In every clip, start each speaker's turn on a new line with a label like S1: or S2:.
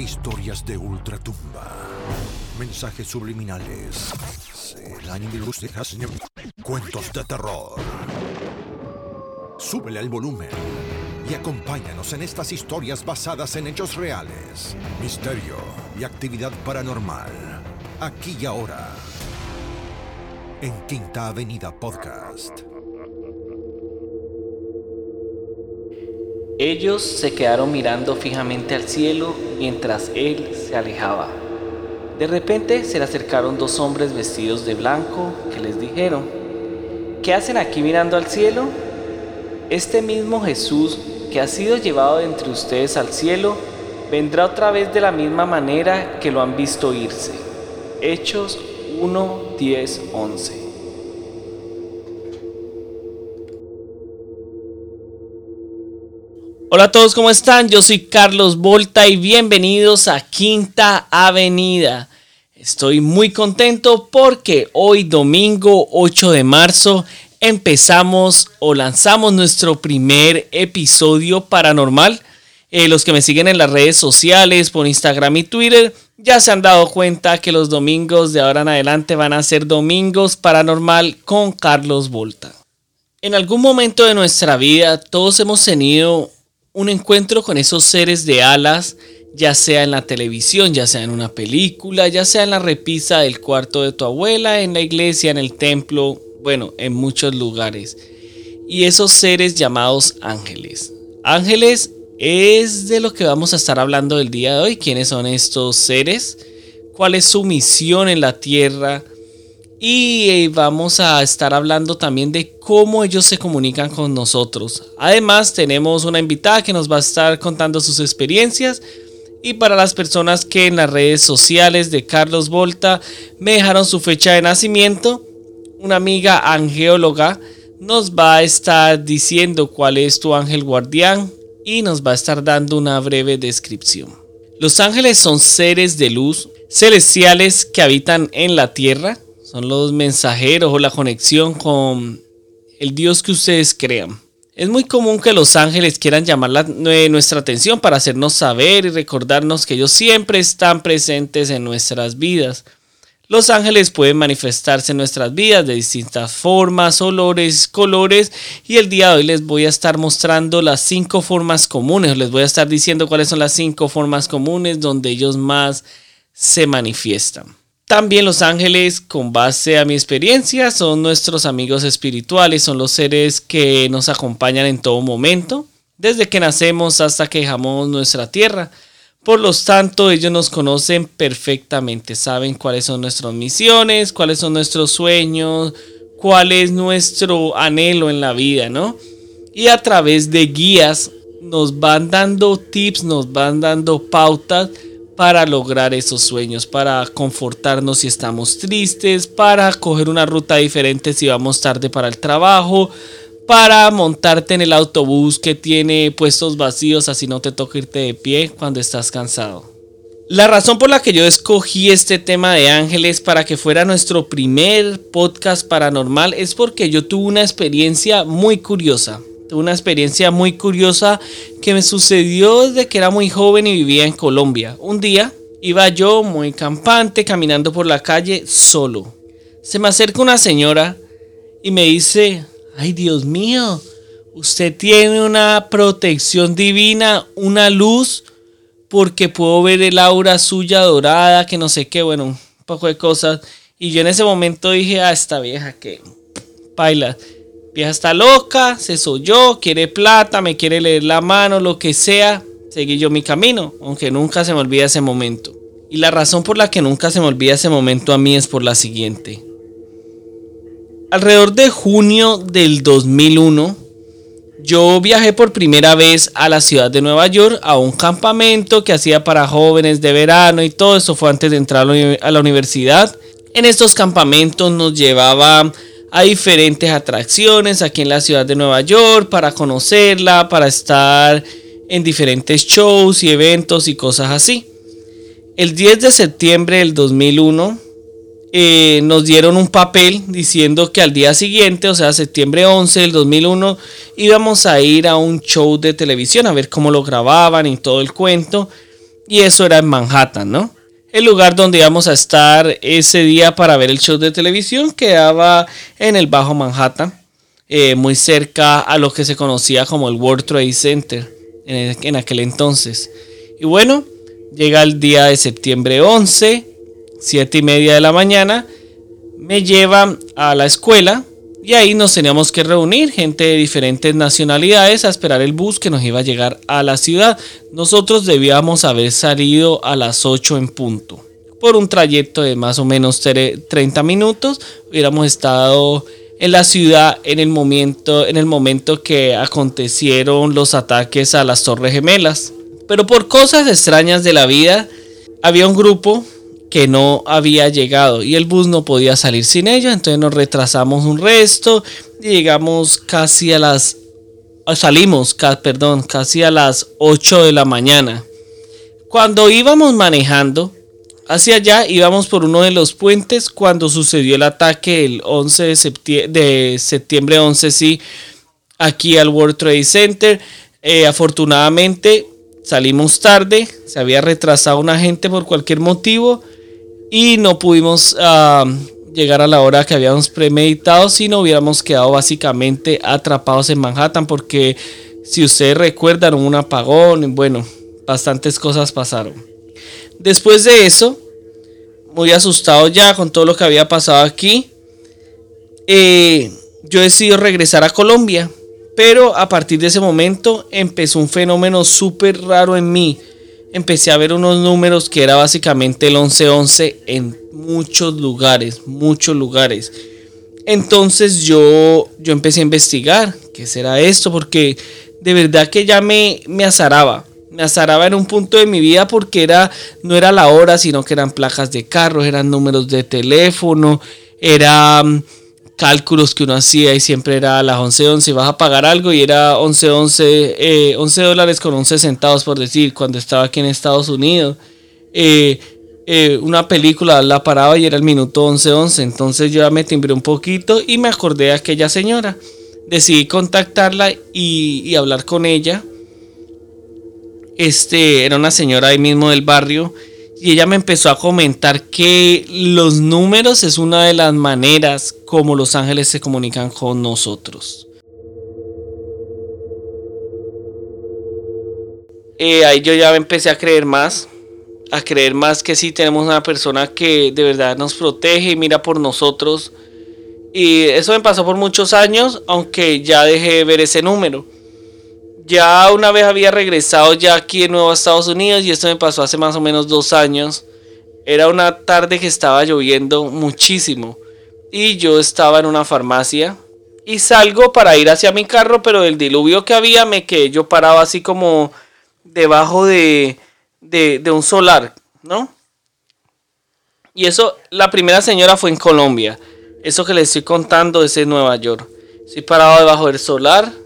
S1: Historias de ultratumba. Mensajes subliminales. Cuentos de terror. Súbele al volumen y acompáñanos en estas historias basadas en hechos reales, misterio y actividad paranormal. Aquí y ahora. En Quinta Avenida Podcast.
S2: Ellos se quedaron mirando fijamente al cielo mientras él se alejaba. De repente se le acercaron dos hombres vestidos de blanco que les dijeron, ¿qué hacen aquí mirando al cielo? Este mismo Jesús que ha sido llevado entre ustedes al cielo, vendrá otra vez de la misma manera que lo han visto irse. Hechos 1, 10, 11. Hola a todos, ¿cómo están? Yo soy Carlos Volta y bienvenidos a Quinta Avenida. Estoy muy contento porque hoy domingo 8 de marzo empezamos o lanzamos nuestro primer episodio paranormal. Eh, los que me siguen en las redes sociales, por Instagram y Twitter, ya se han dado cuenta que los domingos de ahora en adelante van a ser domingos paranormal con Carlos Volta. En algún momento de nuestra vida todos hemos tenido un encuentro con esos seres de alas, ya sea en la televisión, ya sea en una película, ya sea en la repisa del cuarto de tu abuela, en la iglesia, en el templo, bueno, en muchos lugares. Y esos seres llamados ángeles. Ángeles es de lo que vamos a estar hablando el día de hoy. ¿Quiénes son estos seres? ¿Cuál es su misión en la tierra? Y eh, vamos a estar hablando también de cómo ellos se comunican con nosotros. Además, tenemos una invitada que nos va a estar contando sus experiencias. Y para las personas que en las redes sociales de Carlos Volta me dejaron su fecha de nacimiento, una amiga angeóloga nos va a estar diciendo cuál es tu ángel guardián y nos va a estar dando una breve descripción. Los ángeles son seres de luz celestiales que habitan en la tierra son los mensajeros o la conexión con el Dios que ustedes crean. Es muy común que los ángeles quieran llamar nuestra atención para hacernos saber y recordarnos que ellos siempre están presentes en nuestras vidas. Los ángeles pueden manifestarse en nuestras vidas de distintas formas, olores, colores y el día de hoy les voy a estar mostrando las cinco formas comunes, les voy a estar diciendo cuáles son las cinco formas comunes donde ellos más se manifiestan. También los ángeles, con base a mi experiencia, son nuestros amigos espirituales, son los seres que nos acompañan en todo momento, desde que nacemos hasta que dejamos nuestra tierra. Por lo tanto, ellos nos conocen perfectamente, saben cuáles son nuestras misiones, cuáles son nuestros sueños, cuál es nuestro anhelo en la vida, ¿no? Y a través de guías nos van dando tips, nos van dando pautas para lograr esos sueños, para confortarnos si estamos tristes, para coger una ruta diferente si vamos tarde para el trabajo, para montarte en el autobús que tiene puestos vacíos así no te toca irte de pie cuando estás cansado. La razón por la que yo escogí este tema de ángeles para que fuera nuestro primer podcast paranormal es porque yo tuve una experiencia muy curiosa una experiencia muy curiosa que me sucedió desde que era muy joven y vivía en Colombia. Un día iba yo muy campante caminando por la calle solo. Se me acerca una señora y me dice, ay Dios mío, usted tiene una protección divina, una luz, porque puedo ver el aura suya dorada, que no sé qué, bueno, un poco de cosas. Y yo en ese momento dije, ah, esta vieja que baila Vieja está loca, se yo, quiere plata, me quiere leer la mano, lo que sea. Seguí yo mi camino, aunque nunca se me olvida ese momento. Y la razón por la que nunca se me olvida ese momento a mí es por la siguiente. Alrededor de junio del 2001, yo viajé por primera vez a la ciudad de Nueva York a un campamento que hacía para jóvenes de verano y todo eso fue antes de entrar a la universidad. En estos campamentos nos llevaba a diferentes atracciones aquí en la ciudad de Nueva York para conocerla, para estar en diferentes shows y eventos y cosas así. El 10 de septiembre del 2001 eh, nos dieron un papel diciendo que al día siguiente, o sea, septiembre 11 del 2001, íbamos a ir a un show de televisión a ver cómo lo grababan y todo el cuento. y eso era en Manhattan, ¿no? El lugar donde íbamos a estar ese día para ver el show de televisión quedaba en el Bajo Manhattan, eh, muy cerca a lo que se conocía como el World Trade Center en, en aquel entonces. Y bueno, llega el día de septiembre 11, 7 y media de la mañana, me llevan a la escuela y ahí nos teníamos que reunir, gente de diferentes nacionalidades, a esperar el bus que nos iba a llegar a la ciudad. Nosotros debíamos haber salido a las 8 en punto. Por un trayecto de más o menos 30 minutos, hubiéramos estado en la ciudad en el momento, en el momento que acontecieron los ataques a las Torres Gemelas. Pero por cosas extrañas de la vida, había un grupo que no había llegado y el bus no podía salir sin ellos, entonces nos retrasamos un resto y llegamos casi a las ah, salimos, perdón, casi a las 8 de la mañana. Cuando íbamos manejando hacia allá, íbamos por uno de los puentes cuando sucedió el ataque el 11 de septiembre, de septiembre 11, sí, aquí al World Trade Center. Eh, afortunadamente salimos tarde, se había retrasado una gente por cualquier motivo y no pudimos ah, llegar a la hora que habíamos premeditado si no hubiéramos quedado básicamente atrapados en Manhattan porque si ustedes recuerdan un apagón, bueno, bastantes cosas pasaron. Después de eso, muy asustado ya con todo lo que había pasado aquí, eh, yo decidí regresar a Colombia. Pero a partir de ese momento empezó un fenómeno súper raro en mí empecé a ver unos números que era básicamente el 1111 en muchos lugares, muchos lugares. Entonces yo, yo empecé a investigar qué será esto, porque de verdad que ya me, me azaraba. Me azaraba en un punto de mi vida porque era, no era la hora, sino que eran placas de carros, eran números de teléfono, era cálculos que uno hacía y siempre era a las 11.11 vas a pagar algo y era 11.11 eh, 11 dólares con 11 centavos por decir cuando estaba aquí en Estados Unidos. Eh, eh, una película la paraba y era el minuto 11.11 entonces yo ya me timbré un poquito y me acordé de aquella señora. Decidí contactarla y, y hablar con ella. Este era una señora ahí mismo del barrio y ella me empezó a comentar que los números es una de las maneras como los ángeles se comunican con nosotros. Eh, ahí yo ya empecé a creer más, a creer más que sí tenemos una persona que de verdad nos protege y mira por nosotros. Y eso me pasó por muchos años, aunque ya dejé de ver ese número. Ya una vez había regresado ya aquí de nuevo a Estados Unidos y esto me pasó hace más o menos dos años. Era una tarde que estaba lloviendo muchísimo y yo estaba en una farmacia y salgo para ir hacia mi carro, pero del diluvio que había me quedé yo parado así como debajo de, de, de un solar, ¿no? Y eso, la primera señora fue en Colombia. Eso que les estoy contando es en Nueva York. Estoy parado debajo del solar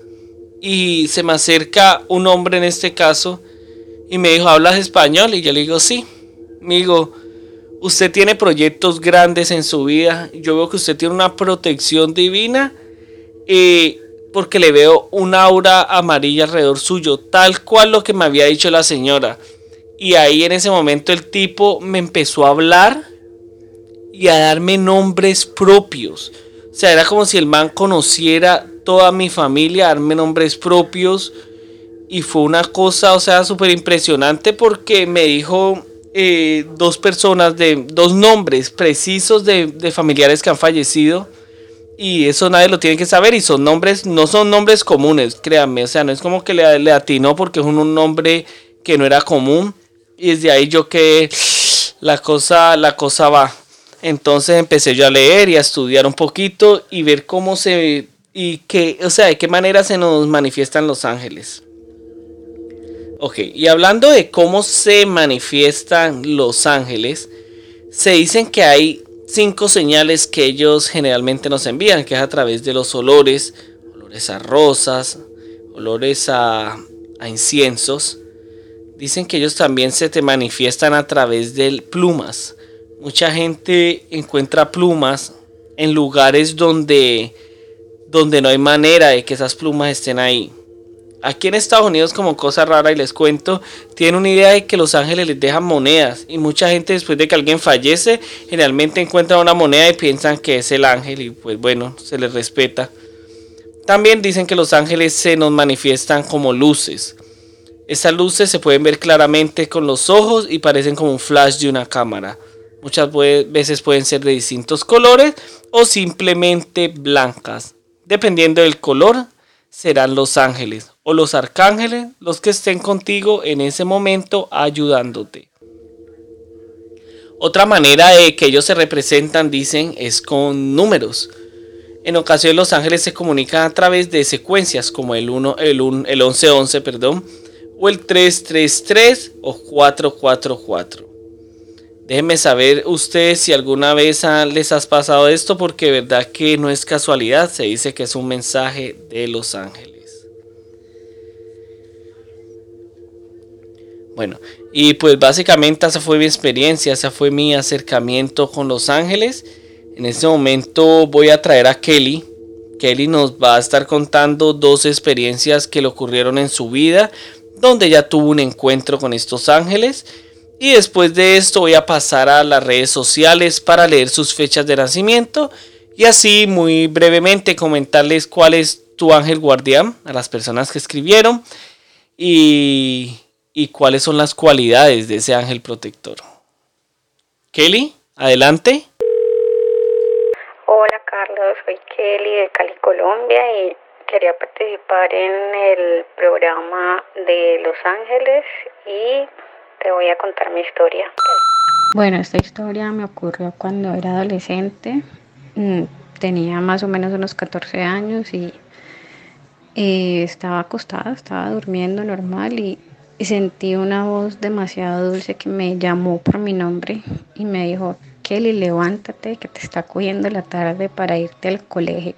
S2: y se me acerca un hombre en este caso y me dijo, ¿hablas español? Y yo le digo, sí. Me digo, usted tiene proyectos grandes en su vida. Yo veo que usted tiene una protección divina eh, porque le veo un aura amarilla alrededor suyo, tal cual lo que me había dicho la señora. Y ahí en ese momento el tipo me empezó a hablar y a darme nombres propios. O sea, era como si el man conociera toda mi familia, darme nombres propios. Y fue una cosa, o sea, súper impresionante porque me dijo eh, dos personas, de dos nombres precisos de, familiares que han fallecido. Y eso nadie lo tiene que saber. Y son nombres, no son nombres comunes, créanme. O sea, no es como que le, le atinó porque es un, nombre que no era común. Y desde ahí yo que la cosa, la cosa va. Entonces empecé yo a leer y a estudiar un poquito y ver cómo se y que, o sea, de qué manera se nos manifiestan los ángeles. Ok, y hablando de cómo se manifiestan los ángeles, se dicen que hay cinco señales que ellos generalmente nos envían, que es a través de los olores, olores a rosas, olores a, a inciensos. Dicen que ellos también se te manifiestan a través de plumas. Mucha gente encuentra plumas en lugares donde donde no hay manera de que esas plumas estén ahí. Aquí en Estados Unidos, como cosa rara, y les cuento, tienen una idea de que los ángeles les dejan monedas. Y mucha gente después de que alguien fallece, generalmente encuentra una moneda y piensan que es el ángel. Y pues bueno, se les respeta. También dicen que los ángeles se nos manifiestan como luces. Estas luces se pueden ver claramente con los ojos y parecen como un flash de una cámara. Muchas veces pueden ser de distintos colores o simplemente blancas. Dependiendo del color, serán los ángeles o los arcángeles los que estén contigo en ese momento ayudándote. Otra manera de que ellos se representan, dicen, es con números. En ocasiones los ángeles se comunican a través de secuencias como el 1, el, 1, el 1111, perdón, o el 333 o 444. Déjenme saber ustedes si alguna vez les has pasado esto porque verdad que no es casualidad, se dice que es un mensaje de los ángeles. Bueno, y pues básicamente esa fue mi experiencia, esa fue mi acercamiento con los ángeles. En este momento voy a traer a Kelly. Kelly nos va a estar contando dos experiencias que le ocurrieron en su vida, donde ya tuvo un encuentro con estos ángeles. Y después de esto voy a pasar a las redes sociales para leer sus fechas de nacimiento y así muy brevemente comentarles cuál es tu ángel guardián a las personas que escribieron y, y cuáles son las cualidades de ese ángel protector. Kelly, adelante.
S3: soy Kelly de Cali, Colombia y quería participar en el programa de Los Ángeles y te voy a contar mi historia.
S4: Bueno, esta historia me ocurrió cuando era adolescente. Mm, tenía más o menos unos 14 años y, estaba acostada, estaba durmiendo normal y, y sentí una voz demasiado dulce que me llamó por mi nombre y me dijo, Kelly, levántate que te está cogiendo la tarde para irte al colegio.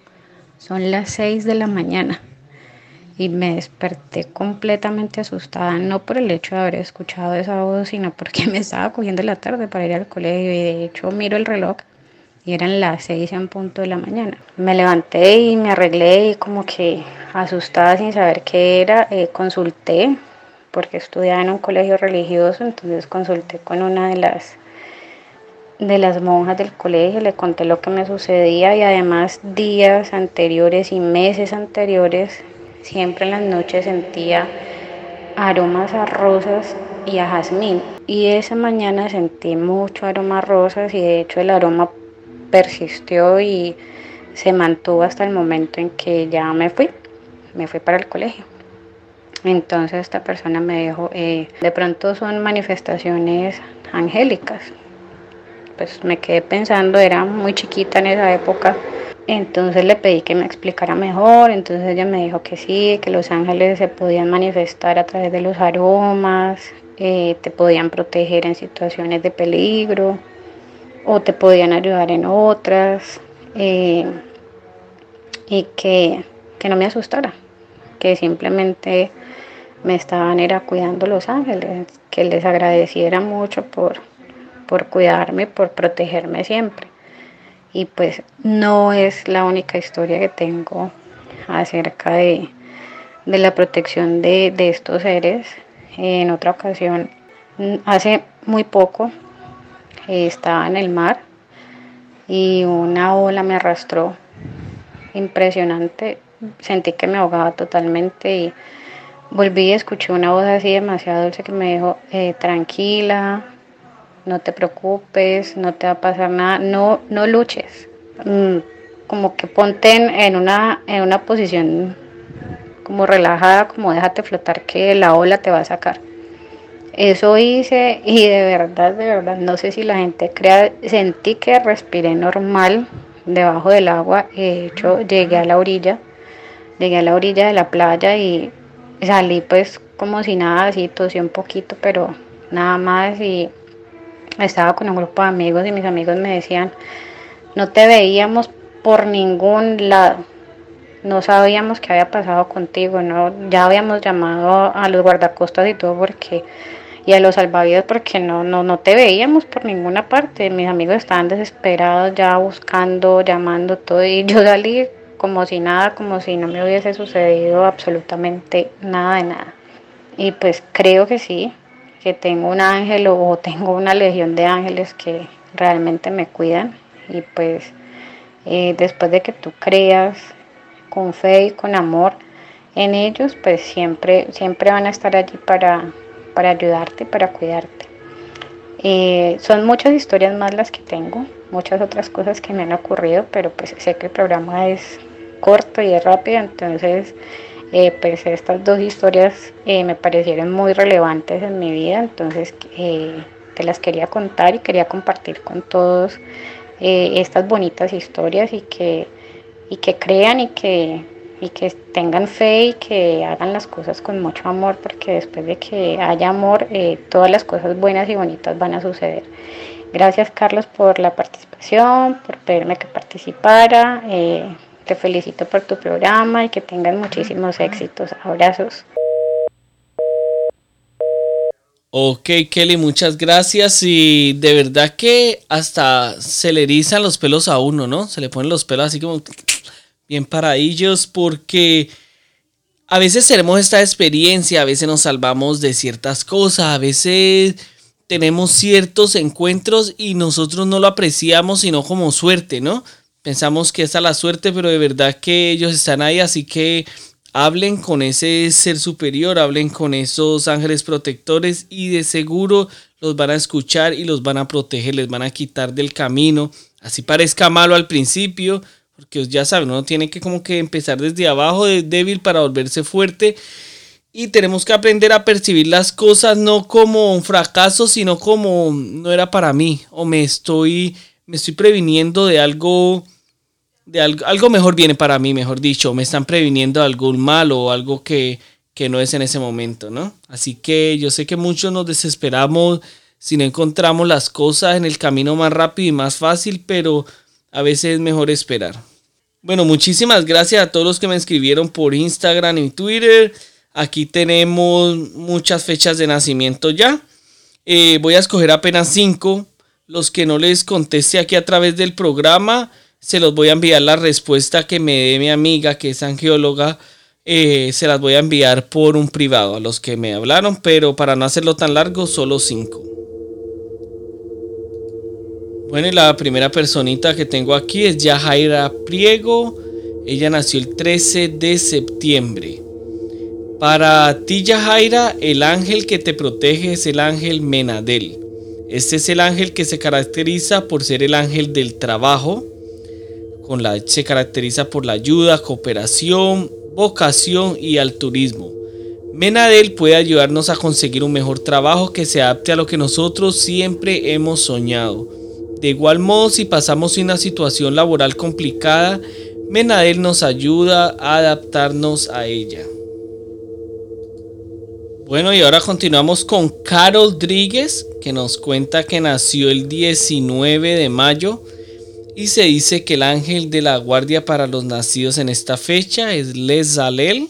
S4: Son las 6 de la mañana. Y me desperté completamente asustada, no por el hecho de haber escuchado esa voz, sino porque me estaba cogiendo la tarde para ir al colegio. Y de hecho miro el reloj y eran las 6 en punto de la mañana. Me levanté y me arreglé y como que asustada sin saber qué era, eh, consulté, porque estudiaba en un colegio religioso, entonces consulté con una de las de las monjas del colegio, le conté lo que me sucedía y además días anteriores y meses anteriores, siempre en las noches sentía aromas a rosas y a jazmín. Y esa mañana sentí mucho aroma a rosas y de hecho el aroma persistió y se mantuvo hasta el momento en que ya me fui, me fui para el colegio. Entonces esta persona me dijo, eh, de pronto son manifestaciones angélicas, pues me quedé pensando, era muy chiquita en esa época. Entonces le pedí que me explicara mejor, entonces ella me dijo que sí, que los ángeles se podían manifestar a través de los aromas, eh, te podían proteger en situaciones de peligro o te podían ayudar en otras eh, y que, que no me asustara, que simplemente me estaban era cuidando los ángeles, que les agradeciera mucho por, por cuidarme, por protegerme siempre. Y pues no es la única historia que tengo acerca de, la protección de, estos seres. En otra ocasión, hace muy poco, estaba en el mar y una ola me arrastró impresionante. Sentí que me ahogaba totalmente y volví y escuché una voz así demasiado dulce que me dijo, eh, tranquila, no te preocupes, no te va a pasar nada, no, no luches. Mm, como que ponte en, una, en una posición como relajada, como déjate flotar que la ola te va a sacar. Eso hice y de verdad, de verdad, no sé si la gente crea, sentí que respiré normal debajo del agua. De hecho, llegué a la orilla, llegué a la orilla de la playa y salí pues como si nada, así tosí un poquito, pero nada más y estaba con un grupo de amigos y mis amigos me decían, no te veíamos por ningún lado, no sabíamos qué había pasado contigo, no, ya habíamos llamado a los guardacostas y todo porque y a los salvavidas porque no, no, no te veíamos por ninguna parte. Mis amigos estaban desesperados ya buscando, llamando todo y yo salí como si nada, como si no me hubiese sucedido absolutamente nada de nada. Y pues creo que sí, tengo un ángel o tengo una legión de ángeles que realmente me cuidan y pues eh, después de que tú creas con fe y con amor en ellos, pues siempre, siempre van a estar allí para, para ayudarte, para cuidarte. Eh, son muchas historias más las que tengo, muchas otras cosas que me han ocurrido, pero pues sé que el programa es corto y es rápido, entonces eh, pues estas dos historias eh, me parecieron muy relevantes en mi vida, entonces te las quería contar y quería compartir con todos estas bonitas historias y que, y que crean y que y que tengan fe y que hagan las cosas con mucho amor, porque después de que haya amor, eh, todas las cosas buenas y bonitas van a suceder. Gracias Carlos por la participación, por pedirme que participara. Eh, te felicito por tu programa y que tengan muchísimos éxitos. Abrazos.
S2: Ok, Kelly, muchas gracias. Y de verdad que hasta se le erizan los pelos a uno, ¿no? Se le ponen los pelos así como bien para ellos porque a veces tenemos esta experiencia, a veces nos salvamos de ciertas cosas, a veces tenemos ciertos encuentros y nosotros no lo apreciamos sino como suerte, ¿no? Pensamos que es la suerte, pero de verdad que ellos están ahí, así que hablen con ese ser superior, hablen con esos ángeles protectores y de seguro los van a escuchar y los van a proteger, les van a quitar del camino. Así parezca malo al principio, porque ya saben, uno tiene que como que empezar desde abajo de débil para volverse fuerte. Y tenemos que aprender a percibir las cosas no como un fracaso, sino como no era para mí. O me estoy, me estoy previniendo de algo, de algo, algo mejor viene para mí, mejor dicho. Me están previniendo algún mal o algo que, que no es en ese momento, ¿no? Así que yo sé que muchos nos desesperamos si no encontramos las cosas en el camino más rápido y más fácil, pero a veces es mejor esperar. Bueno, muchísimas gracias a todos los que me escribieron por Instagram y Twitter. Aquí tenemos muchas fechas de nacimiento ya. Eh, voy a escoger apenas cinco. Los que no les conteste aquí a través del programa, se los voy a enviar la respuesta que me dé mi amiga, que es angióloga. Eh, se las voy a enviar por un privado a los que me hablaron, pero para no hacerlo tan largo, solo cinco. Bueno, y la primera personita que tengo aquí es Yajaira Priego. Ella nació el 13 de septiembre. Para ti, Yajaira, el ángel que te protege es el ángel Menadel. Este es el ángel que se caracteriza por ser el ángel del trabajo. Con la, se caracteriza por la ayuda, cooperación, vocación y altruismo. Menadel puede ayudarnos a conseguir un mejor trabajo que se adapte a lo que nosotros siempre hemos soñado de igual modo, si pasamos una situación laboral complicada, Menadel nos ayuda a adaptarnos a ella. Bueno, y ahora continuamos con Carol Rodríguez, que nos cuenta que nació el 19 de mayo y se dice que el ángel de la guardia para los nacidos en esta fecha es Lezalel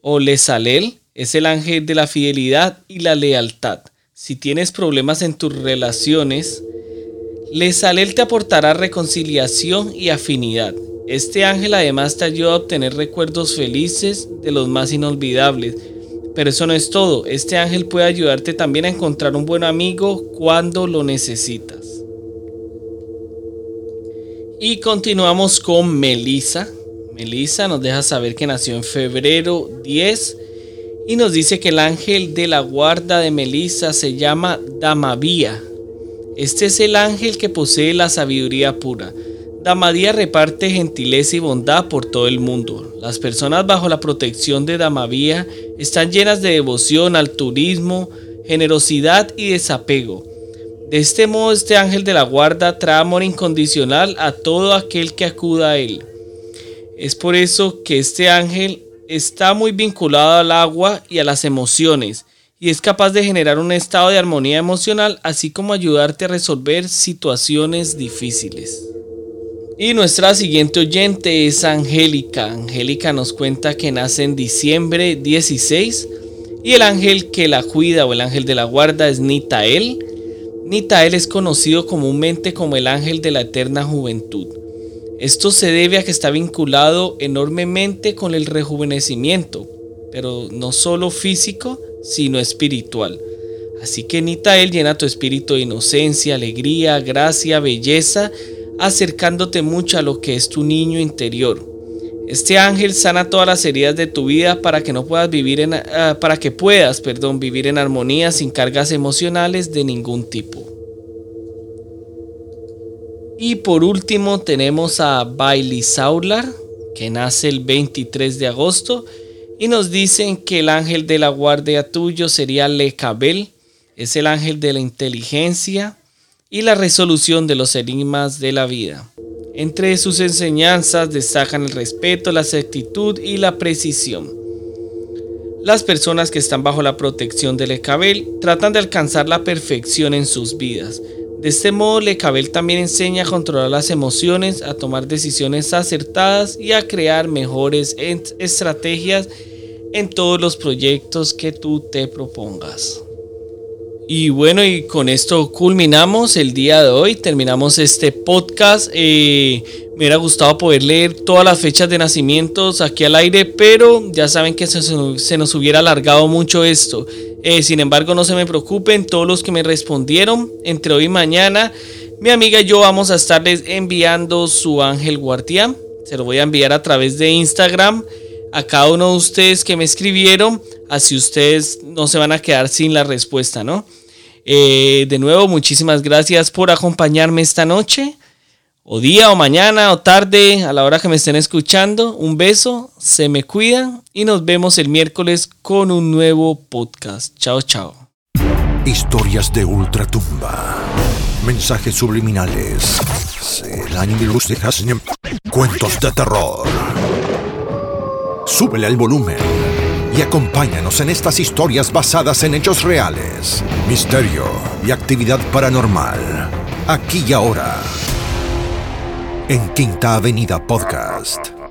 S2: o Lezalel, es el ángel de la fidelidad y la lealtad. Si tienes problemas en tus relaciones, Lesalel te aportará reconciliación y afinidad. Este ángel además te ayuda a obtener recuerdos felices de los más inolvidables. Pero eso no es todo, este ángel puede ayudarte también a encontrar un buen amigo cuando lo necesitas. Y continuamos con Melissa. Melissa nos deja saber que nació en febrero 10 y nos dice que el ángel de la guarda de Melissa se llama Damavía este es el ángel que posee la sabiduría pura. Damadía reparte gentileza y bondad por todo el mundo. Las personas bajo la protección de Damavía están llenas de devoción, altruismo, generosidad y desapego. De este modo, este ángel de la guarda trae amor incondicional a todo aquel que acuda a él. Es por eso que este ángel está muy vinculado al agua y a las emociones y es capaz de generar un estado de armonía emocional, así como ayudarte a resolver situaciones difíciles. Y nuestra siguiente oyente es Angélica. Angélica nos cuenta que nace en diciembre 16 y el ángel que la cuida o el ángel de la guarda es Nitael. Nitael es conocido comúnmente como el ángel de la eterna juventud. Esto se debe a que está vinculado enormemente con el rejuvenecimiento, pero no solo físico, sino espiritual. Así que Nitael llena tu espíritu de inocencia, alegría, gracia, belleza, acercándote mucho a lo que es tu niño interior. Este ángel sana todas las heridas de tu vida para que no puedas vivir en, ah, para que puedas, perdón, vivir en armonía sin cargas emocionales de ningún tipo. Y por último tenemos a Bailey Saular, que nace el 23 de agosto, y nos dicen que el ángel de la guardia tuyo sería Lecabel, es el ángel de la inteligencia y la resolución de los enigmas de la vida. Entre sus enseñanzas destacan el respeto, la exactitud y la precisión. Las personas que están bajo la protección de Lecabel tratan de alcanzar la perfección en sus vidas. De este modo, Lecabel también enseña a controlar las emociones, a tomar decisiones acertadas y a crear mejores estrategias en todos los proyectos que tú te propongas. Y bueno, y con esto culminamos el día de hoy, terminamos este podcast. Eh, me hubiera gustado poder leer todas las fechas de nacimientos aquí al aire, pero ya saben que se, nos hubiera alargado mucho esto. Eh, sin embargo, no se me preocupen, todos los que me respondieron entre hoy y mañana, mi amiga y yo vamos a estarles enviando su ángel guardián. Se lo voy a enviar a través de Instagram a cada uno de ustedes que me escribieron así ustedes no se van a quedar sin la respuesta, ¿no? Eh, de nuevo, muchísimas gracias por acompañarme esta noche, o día, o mañana, o tarde, a la hora que me estén escuchando. Un beso, se me cuidan y nos vemos el miércoles con un nuevo podcast. Chao, chao.
S1: Historias de ultratumba. Mensajes subliminales. Cuentos de terror. Súbele al volumen y acompáñanos en estas historias basadas en hechos reales, misterio y actividad paranormal. Aquí y ahora, en Quinta Avenida Podcast.